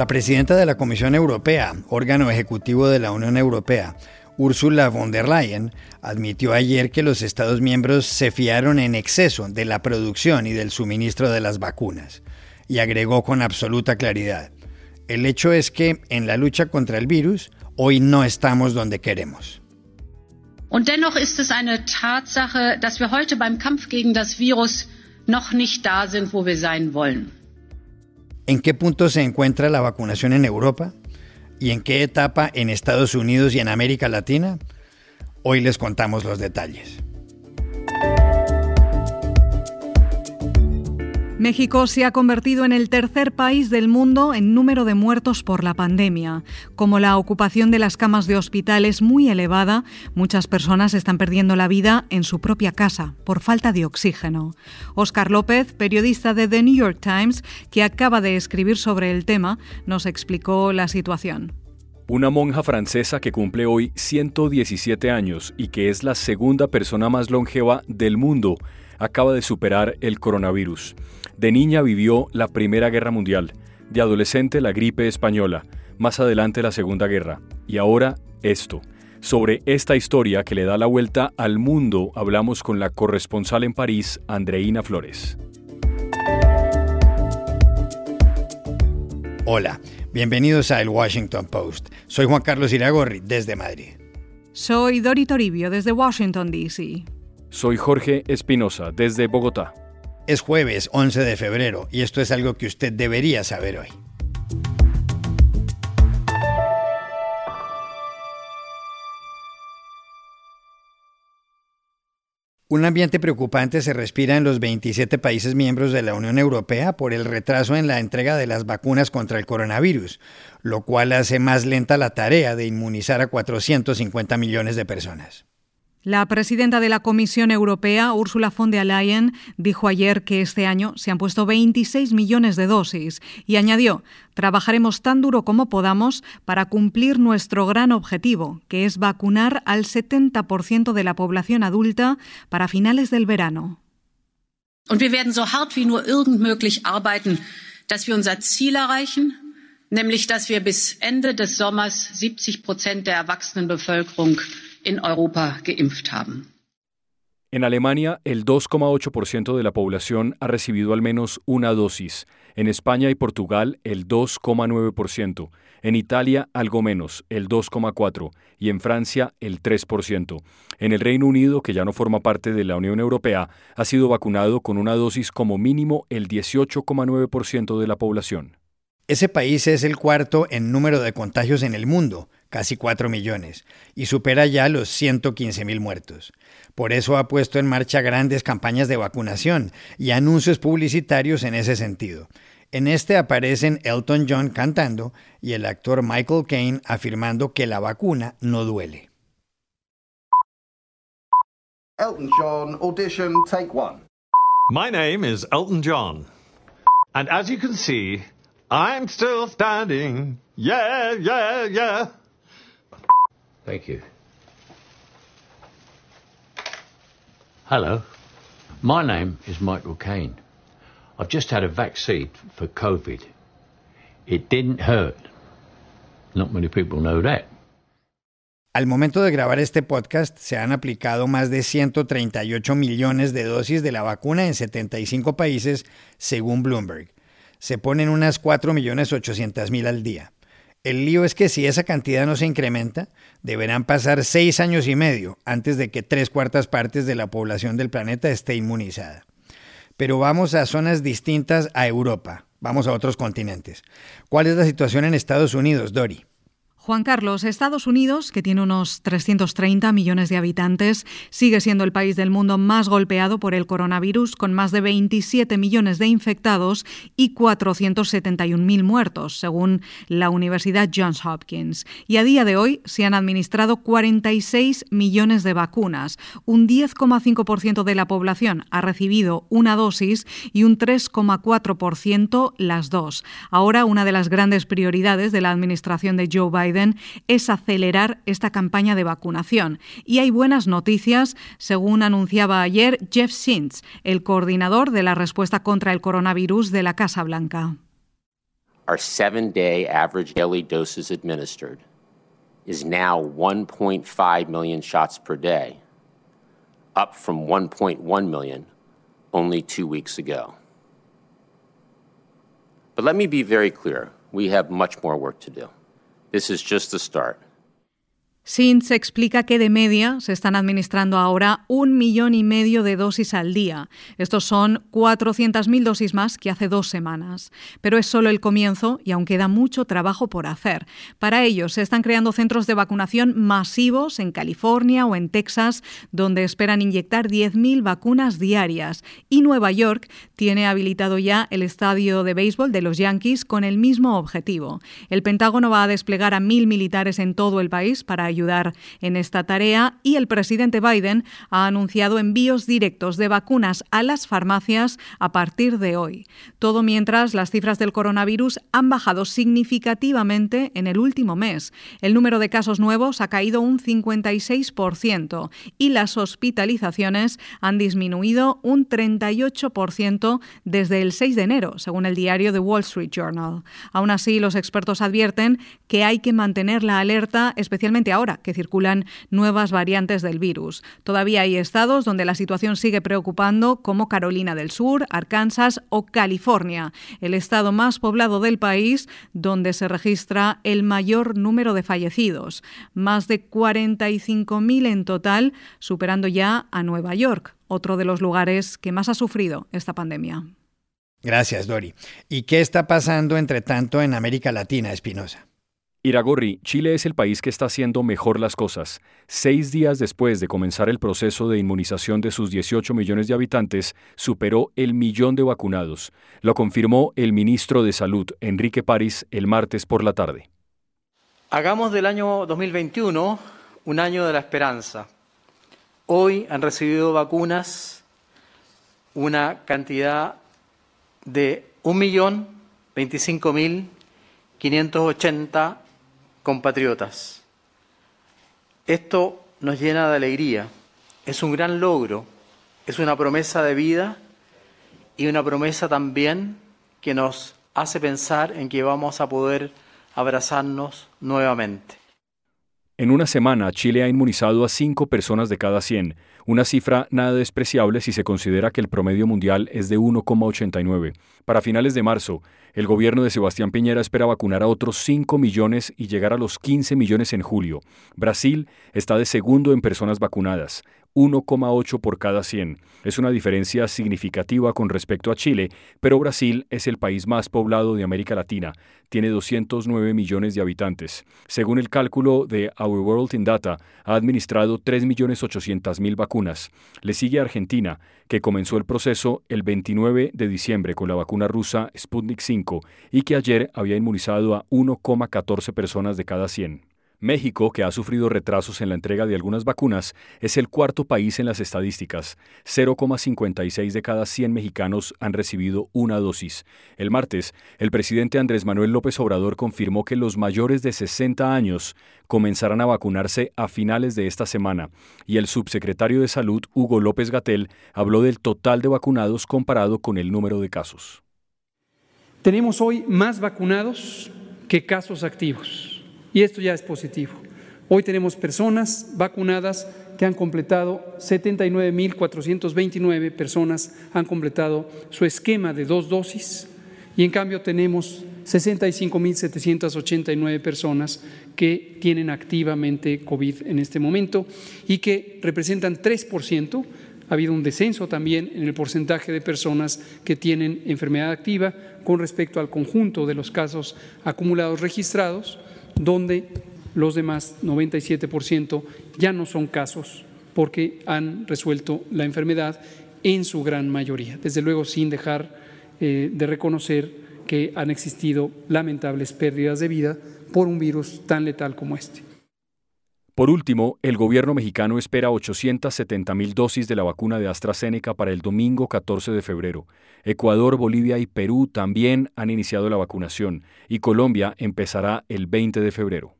La presidenta de la Comisión Europea, órgano ejecutivo de la Unión Europea, Ursula von der Leyen, admitió ayer que los Estados miembros se fiaron en exceso de la producción y del suministro de las vacunas, y agregó con absoluta claridad, el hecho es que en la lucha contra el virus hoy no estamos donde queremos. Und dennoch ist es eine Tatsache, dass wir heute beim Kampf gegen das Virus noch nicht da sind, wo wir sein wollen. ¿En qué punto se encuentra la vacunación en Europa? ¿Y en qué etapa en Estados Unidos y en América Latina? Hoy les contamos los detalles. México se ha convertido en el tercer país del mundo en número de muertos por la pandemia. Como la ocupación de las camas de hospital es muy elevada, muchas personas están perdiendo la vida en su propia casa por falta de oxígeno. Oscar López, periodista de The New York Times, que acaba de escribir sobre el tema, nos explicó la situación. Una monja francesa que cumple hoy 117 años y que es la segunda persona más longeva del mundo acaba de superar el coronavirus. De niña vivió la Primera Guerra Mundial, de adolescente la gripe española, más adelante la Segunda Guerra, y ahora esto. Sobre esta historia que le da la vuelta al mundo hablamos con la corresponsal en París, Andreina Flores. Hola, bienvenidos a El Washington Post. Soy Juan Carlos Iragorri, desde Madrid. Soy Dori Toribio, desde Washington, D.C. Soy Jorge Espinosa, desde Bogotá. Es jueves 11 de febrero y esto es algo que usted debería saber hoy. Un ambiente preocupante se respira en los 27 países miembros de la Unión Europea por el retraso en la entrega de las vacunas contra el coronavirus, lo cual hace más lenta la tarea de inmunizar a 450 millones de personas. La presidenta de la Comisión Europea, Ursula von der Leyen, dijo ayer que este año se han puesto 26 millones de dosis y añadió, trabajaremos tan duro como podamos para cumplir nuestro gran objetivo, que es vacunar al 70% de la población adulta para finales del verano. Und wir werden so hart wie nur irgend möglich arbeiten, dass wir unser Ziel erreichen, nämlich dass wir bis Ende des Sommers 70 Prozent der erwachsenen Bevölkerung en Europa geimpft haben. En Alemania, el 2,8% de la población ha recibido al menos una dosis. En España y Portugal, el 2,9%. En Italia, algo menos, el 2,4%. Y en Francia, el 3%. En el Reino Unido, que ya no forma parte de la Unión Europea, ha sido vacunado con una dosis como mínimo el 18,9% de la población. Ese país es el cuarto en número de contagios en el mundo casi 4 millones, y supera ya los 115 mil muertos. Por eso ha puesto en marcha grandes campañas de vacunación y anuncios publicitarios en ese sentido. En este aparecen Elton John cantando y el actor Michael Caine afirmando que la vacuna no duele. Elton John, audition, take one. My name is Elton John. And as you can see, I'm still standing. Yeah, yeah, yeah. Thank you. Hello, my name is Michael Caine. I've just had a vaccine for COVID. It didn't hurt. Not many people know that. Al momento de grabar este podcast, se han aplicado más de 138 millones de dosis de la vacuna en 75 países, según Bloomberg. Se ponen unas 4 millones 800 mil al día. El lío es que si esa cantidad no se incrementa, deberán pasar seis años y medio antes de que tres cuartas partes de la población del planeta esté inmunizada. Pero vamos a zonas distintas a Europa, vamos a otros continentes. ¿Cuál es la situación en Estados Unidos, Dori? Juan Carlos, Estados Unidos, que tiene unos 330 millones de habitantes, sigue siendo el país del mundo más golpeado por el coronavirus, con más de 27 millones de infectados y 471.000 muertos, según la Universidad Johns Hopkins. Y a día de hoy se han administrado 46 millones de vacunas. Un 10,5% de la población ha recibido una dosis y un 3,4% las dos. Ahora, una de las grandes prioridades de la administración de Joe Biden es acelerar esta campaña de vacunación. Y hay buenas noticias, según anunciaba ayer Jeff Sintz, el coordinador de la respuesta contra el coronavirus de la Casa Blanca. our seven day average daily doses administered is now 1.5 million shots per day, up from 1.1 million only two weeks ago. But let me be very clear we have much more work to do. This is just the start. SINS explica que de media se están administrando ahora un millón y medio de dosis al día. Estos son 400.000 dosis más que hace dos semanas. Pero es solo el comienzo y aún queda mucho trabajo por hacer. Para ello, se están creando centros de vacunación masivos en California o en Texas, donde esperan inyectar 10.000 vacunas diarias. Y Nueva York tiene habilitado ya el estadio de béisbol de los Yankees con el mismo objetivo. El Pentágono va a desplegar a mil militares en todo el país para ayudar en esta tarea y el presidente Biden ha anunciado envíos directos de vacunas a las farmacias a partir de hoy. Todo mientras las cifras del coronavirus han bajado significativamente en el último mes. El número de casos nuevos ha caído un 56% y las hospitalizaciones han disminuido un 38% desde el 6 de enero, según el diario The Wall Street Journal. Aún así, los expertos advierten que hay que mantener la alerta, especialmente ahora que circulan nuevas variantes del virus. Todavía hay estados donde la situación sigue preocupando, como Carolina del Sur, Arkansas o California, el estado más poblado del país, donde se registra el mayor número de fallecidos, más de 45.000 en total, superando ya a Nueva York, otro de los lugares que más ha sufrido esta pandemia. Gracias, Dori. ¿Y qué está pasando entre tanto en América Latina, Espinosa? Iragorri, Chile es el país que está haciendo mejor las cosas. Seis días después de comenzar el proceso de inmunización de sus 18 millones de habitantes, superó el millón de vacunados. Lo confirmó el ministro de Salud, Enrique París, el martes por la tarde. Hagamos del año 2021 un año de la esperanza. Hoy han recibido vacunas una cantidad de 1.025.580 compatriotas. Esto nos llena de alegría, es un gran logro, es una promesa de vida y una promesa también que nos hace pensar en que vamos a poder abrazarnos nuevamente. En una semana, Chile ha inmunizado a 5 personas de cada 100, una cifra nada despreciable si se considera que el promedio mundial es de 1,89. Para finales de marzo, el gobierno de Sebastián Piñera espera vacunar a otros 5 millones y llegar a los 15 millones en julio. Brasil está de segundo en personas vacunadas. 1,8 por cada 100. Es una diferencia significativa con respecto a Chile, pero Brasil es el país más poblado de América Latina. Tiene 209 millones de habitantes. Según el cálculo de Our World in Data, ha administrado 3.800.000 vacunas. Le sigue Argentina, que comenzó el proceso el 29 de diciembre con la vacuna rusa Sputnik 5 y que ayer había inmunizado a 1,14 personas de cada 100. México, que ha sufrido retrasos en la entrega de algunas vacunas, es el cuarto país en las estadísticas. 0,56 de cada 100 mexicanos han recibido una dosis. El martes, el presidente Andrés Manuel López Obrador confirmó que los mayores de 60 años comenzarán a vacunarse a finales de esta semana, y el subsecretario de Salud, Hugo López Gatel, habló del total de vacunados comparado con el número de casos. Tenemos hoy más vacunados que casos activos. Y esto ya es positivo. Hoy tenemos personas vacunadas que han completado, 79.429 personas han completado su esquema de dos dosis y en cambio tenemos 65.789 personas que tienen activamente COVID en este momento y que representan 3%. Ha habido un descenso también en el porcentaje de personas que tienen enfermedad activa con respecto al conjunto de los casos acumulados registrados donde los demás 97% ya no son casos porque han resuelto la enfermedad en su gran mayoría, desde luego sin dejar eh, de reconocer que han existido lamentables pérdidas de vida por un virus tan letal como este. Por último, el gobierno mexicano espera 870 mil dosis de la vacuna de AstraZeneca para el domingo 14 de febrero. Ecuador, Bolivia y Perú también han iniciado la vacunación y Colombia empezará el 20 de febrero.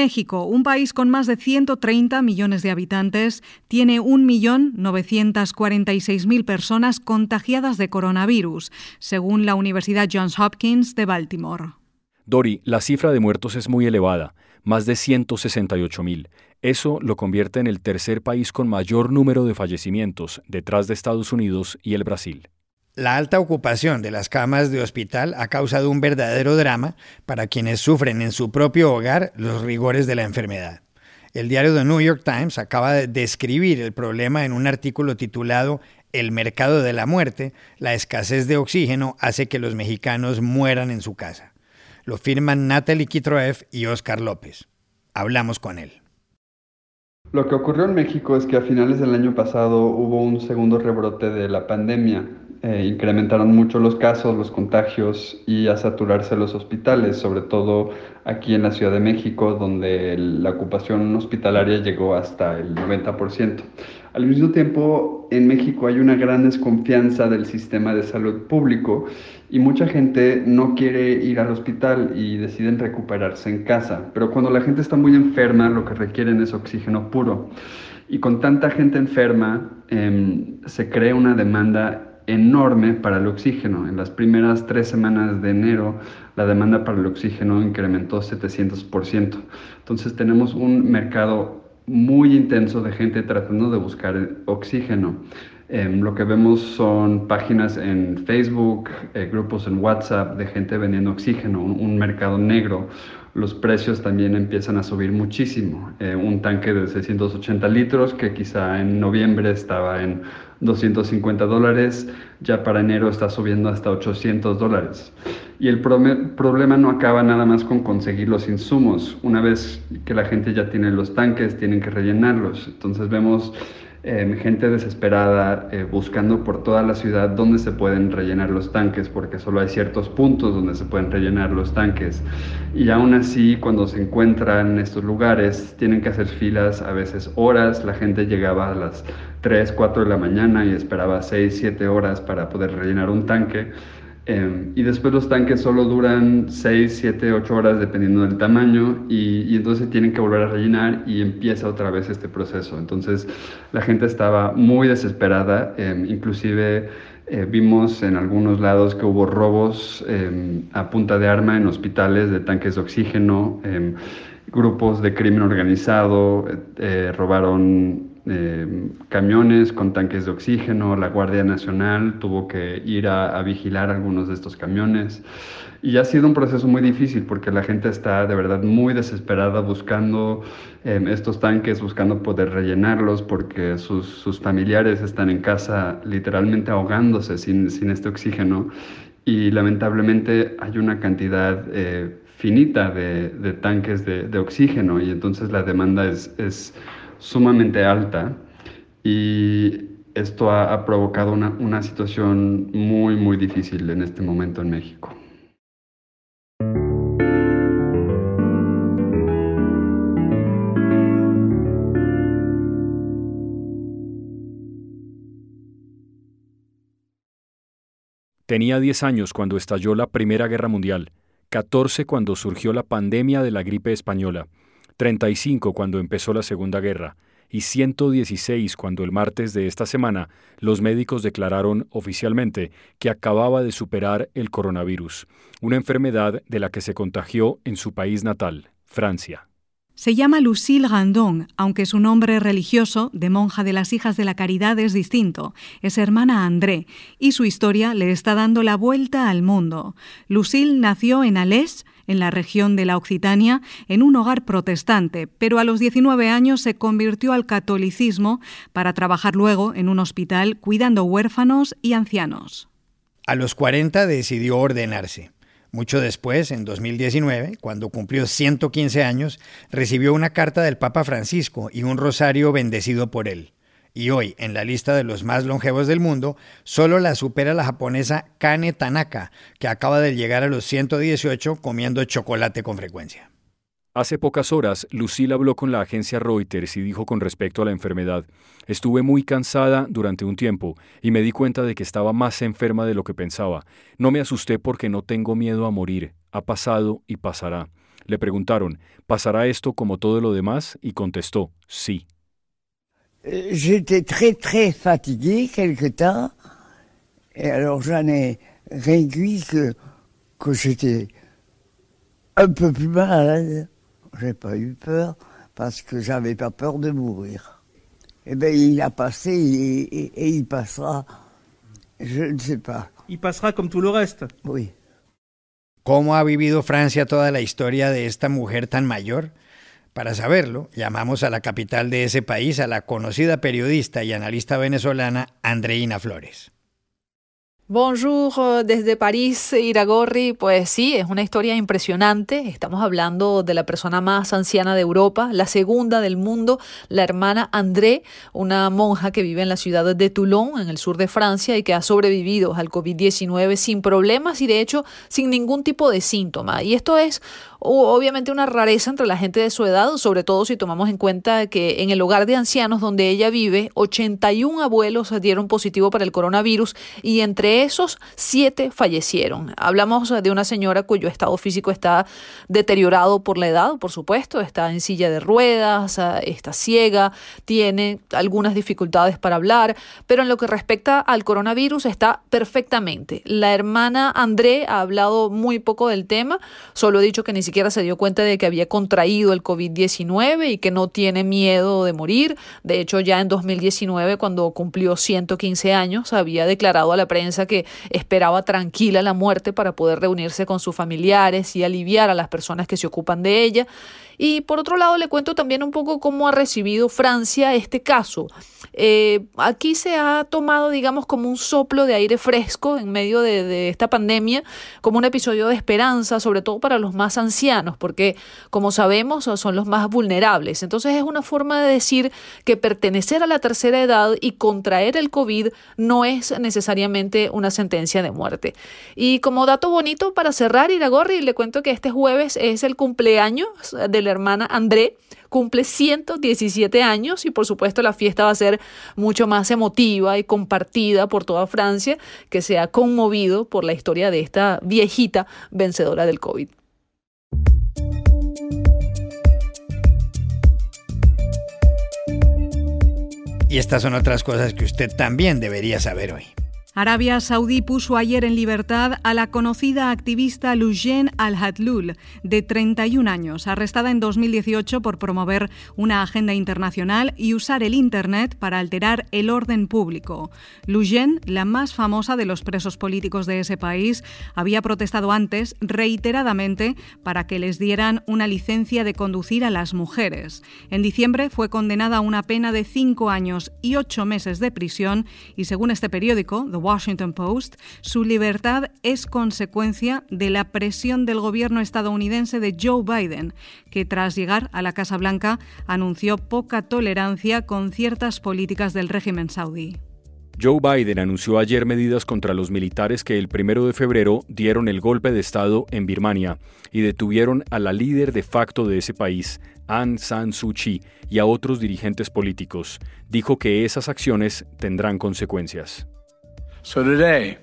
México, un país con más de 130 millones de habitantes, tiene 1.946.000 personas contagiadas de coronavirus, según la Universidad Johns Hopkins de Baltimore. Dori, la cifra de muertos es muy elevada, más de 168.000. Eso lo convierte en el tercer país con mayor número de fallecimientos, detrás de Estados Unidos y el Brasil. La alta ocupación de las camas de hospital ha causado un verdadero drama para quienes sufren en su propio hogar los rigores de la enfermedad. El diario The New York Times acaba de describir el problema en un artículo titulado El mercado de la muerte, la escasez de oxígeno hace que los mexicanos mueran en su casa. Lo firman Natalie Kitroev y Oscar López. Hablamos con él. Lo que ocurrió en México es que a finales del año pasado hubo un segundo rebrote de la pandemia. Eh, incrementaron mucho los casos, los contagios y a saturarse los hospitales, sobre todo aquí en la Ciudad de México, donde la ocupación hospitalaria llegó hasta el 90%. Al mismo tiempo, en México hay una gran desconfianza del sistema de salud público y mucha gente no quiere ir al hospital y deciden recuperarse en casa. Pero cuando la gente está muy enferma, lo que requieren es oxígeno puro. Y con tanta gente enferma, em, se crea una demanda enorme para el oxígeno. En las primeras tres semanas de enero, la demanda para el oxígeno incrementó 700%. Entonces tenemos un mercado muy intenso de gente tratando de buscar oxígeno. Em, lo que vemos son páginas en Facebook, eh, grupos en WhatsApp de gente vendiendo oxígeno, un, mercado negro. Los precios también empiezan a subir muchísimo. Eh, un tanque de 680 litros que quizá en noviembre estaba en 250 dólares, ya para enero está subiendo hasta 800 dólares. Y el problema no acaba nada más con conseguir los insumos. Una vez que la gente ya tiene los tanques, tienen que rellenarlos. Entonces vemos em, gente desesperada eh, buscando por toda la ciudad dónde se pueden rellenar los tanques, porque solo hay ciertos puntos donde se pueden rellenar los tanques. Y aún así, cuando se encuentran en estos lugares, tienen que hacer filas a veces horas. La gente llegaba a las 3, 4 de la mañana y esperaba 6, 7 horas para poder rellenar un tanque. Em, y después los tanques solo duran 6, 7, 8 horas dependiendo del tamaño y, entonces tienen que volver a rellenar y empieza otra vez este proceso. Entonces la gente estaba muy desesperada, em, inclusive eh, vimos en algunos lados que hubo robos em, a punta de arma en hospitales de tanques de oxígeno, grupos de crimen organizado eh, eh, robaron eh, camiones con tanques de oxígeno, la Guardia Nacional tuvo que ir a, vigilar algunos de estos camiones. Y ha sido un proceso muy difícil porque la gente está de verdad muy desesperada buscando em, estos tanques, buscando poder rellenarlos porque sus, familiares están en casa literalmente ahogándose sin, sin este oxígeno. Y lamentablemente hay una cantidad eh, finita de, tanques de, oxígeno y entonces la demanda es sumamente alta y esto ha, provocado una, una situación muy, muy difícil en este momento en México. Tenía 10 años cuando estalló la Primera Guerra Mundial, 14 cuando surgió la pandemia de la gripe española 35 cuando empezó la Segunda Guerra y 116 cuando el martes de esta semana los médicos declararon oficialmente que acababa de superar el coronavirus, una enfermedad de la que se contagió en su país natal, Francia. Se llama Lucille Randon, aunque su nombre religioso, de monja de las Hijas de la Caridad, es distinto. Es hermana André, y su historia le está dando la vuelta al mundo. Lucille nació en Alès, en la región de la Occitania en un hogar protestante, pero a los 19 años se convirtió al catolicismo para trabajar luego en un hospital cuidando huérfanos y ancianos. A los 40 decidió ordenarse. Mucho después, en 2019, cuando cumplió 115 años, recibió una carta del Papa Francisco y un rosario bendecido por él y hoy en la lista de los más longevos del mundo solo la supera la japonesa Kane Tanaka, que acaba de llegar a los 118 comiendo chocolate con frecuencia. Hace pocas horas, Lucille habló con la agencia Reuters y dijo con respecto a la enfermedad, estuve muy cansada durante un tiempo y me di cuenta de que estaba más enferma de lo que pensaba. No me asusté porque no tengo miedo a morir, ha pasado y pasará. Le preguntaron, ¿pasará esto como todo lo demás? Y contestó, sí. J'étais très très fatigué quelque temps, et alors j'en ai réduit que, que j'étais un peu plus malade. J'ai pas eu peur parce que j'avais pas peur de mourir. Eh bien, il a passé et, et, et il passera, je ne sais pas. Il passera comme tout le reste. Oui. ¿Cómo ha vivido Francia toda la historia de esta mujer tan mayor? Para saberlo, llamamos a la capital de ese país a la conocida periodista y analista venezolana Andreina Flores. Bonjour euh, desde París, Iragorri. Pues sí, es una historia impresionante. Estamos hablando de la persona más anciana de Europa, la segunda del mundo, la hermana André, una monja que vive en la ciudad de Toulon, en el sur de Francia, y que ha sobrevivido al COVID-19 sin problemas y de hecho sin ningún tipo de síntoma. Y esto es obviamente una rareza entre la gente de su edad, sobre todo si tomamos en cuenta que en el hogar de ancianos donde ella vive, 81 abuelos dieron positivo para el coronavirus y entre esos, 7 fallecieron. Hablamos de una señora cuyo estado físico está deteriorado por la edad, por supuesto, está en silla de ruedas, está ciega, tiene algunas dificultades para hablar, pero en lo que respecta al coronavirus está perfectamente. La hermana André ha hablado muy poco del tema, solo ha dicho que ni siquiera se dio cuenta de que había contraído el COVID-19 y que no tiene miedo de morir. De hecho, ya en 2019, cuando cumplió 115 años, había declarado a la prensa que esperaba tranquila la muerte para poder reunirse con sus familiares y aliviar a las personas que se ocupan de ella. Y por otro lado, le cuento también un poco cómo ha recibido Francia este caso. Eh, aquí se ha tomado, digamos, como un soplo de aire fresco en medio de, esta pandemia, como un episodio de esperanza, sobre todo para los más ancianos, porque, como sabemos, son los más vulnerables. Entonces es una forma de decir que pertenecer a la tercera edad y contraer el COVID no es necesariamente sentencia de muerte. Y como dato bonito para cerrar, Iragorri, le cuento que este jueves es el cumpleaños del hermana André cumple 117 años y por supuesto la fiesta va a ser mucho más emotiva y compartida por toda Francia que se ha conmovido por la historia de esta viejita vencedora del COVID. Y estas son otras cosas que usted también debería saber hoy. Arabia Saudí puso ayer en libertad a la conocida activista Lujen Al-Hatlul, de 31 años, arrestada en 2018 por promover una agenda internacional y usar el Internet para alterar el orden público. Lujen, la más famosa de los presos políticos de ese país, había protestado antes reiteradamente para que les dieran una licencia de conducir a las mujeres. En diciembre fue condenada a una pena de cinco años y ocho meses de prisión y, según este periódico, Washington Post, su libertad es consecuencia de la presión del gobierno estadounidense de Joe Biden, que tras llegar a la Casa Blanca anunció poca tolerancia con ciertas políticas del régimen saudí. Joe Biden anunció ayer medidas contra los militares que el primero de febrero dieron el golpe de Estado en Birmania y detuvieron a la líder de facto de ese país, Aung San Suu Kyi, y a otros dirigentes políticos. Dijo que esas acciones tendrán consecuencias. So today,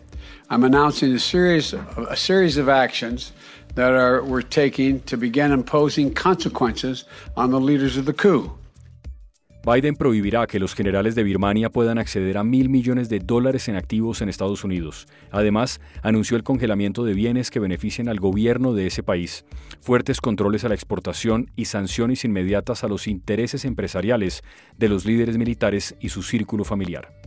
I'm announcing a series of, actions that are, we're taking to begin imposing consequences on the leaders of the coup. Biden prohibirá que los generales de Birmania puedan acceder a mil millones de dólares en activos en Estados Unidos. Además, anunció el congelamiento de bienes que beneficien al gobierno de ese país, fuertes controles a la exportación y sanciones inmediatas a los intereses empresariales de los líderes militares y su círculo familiar.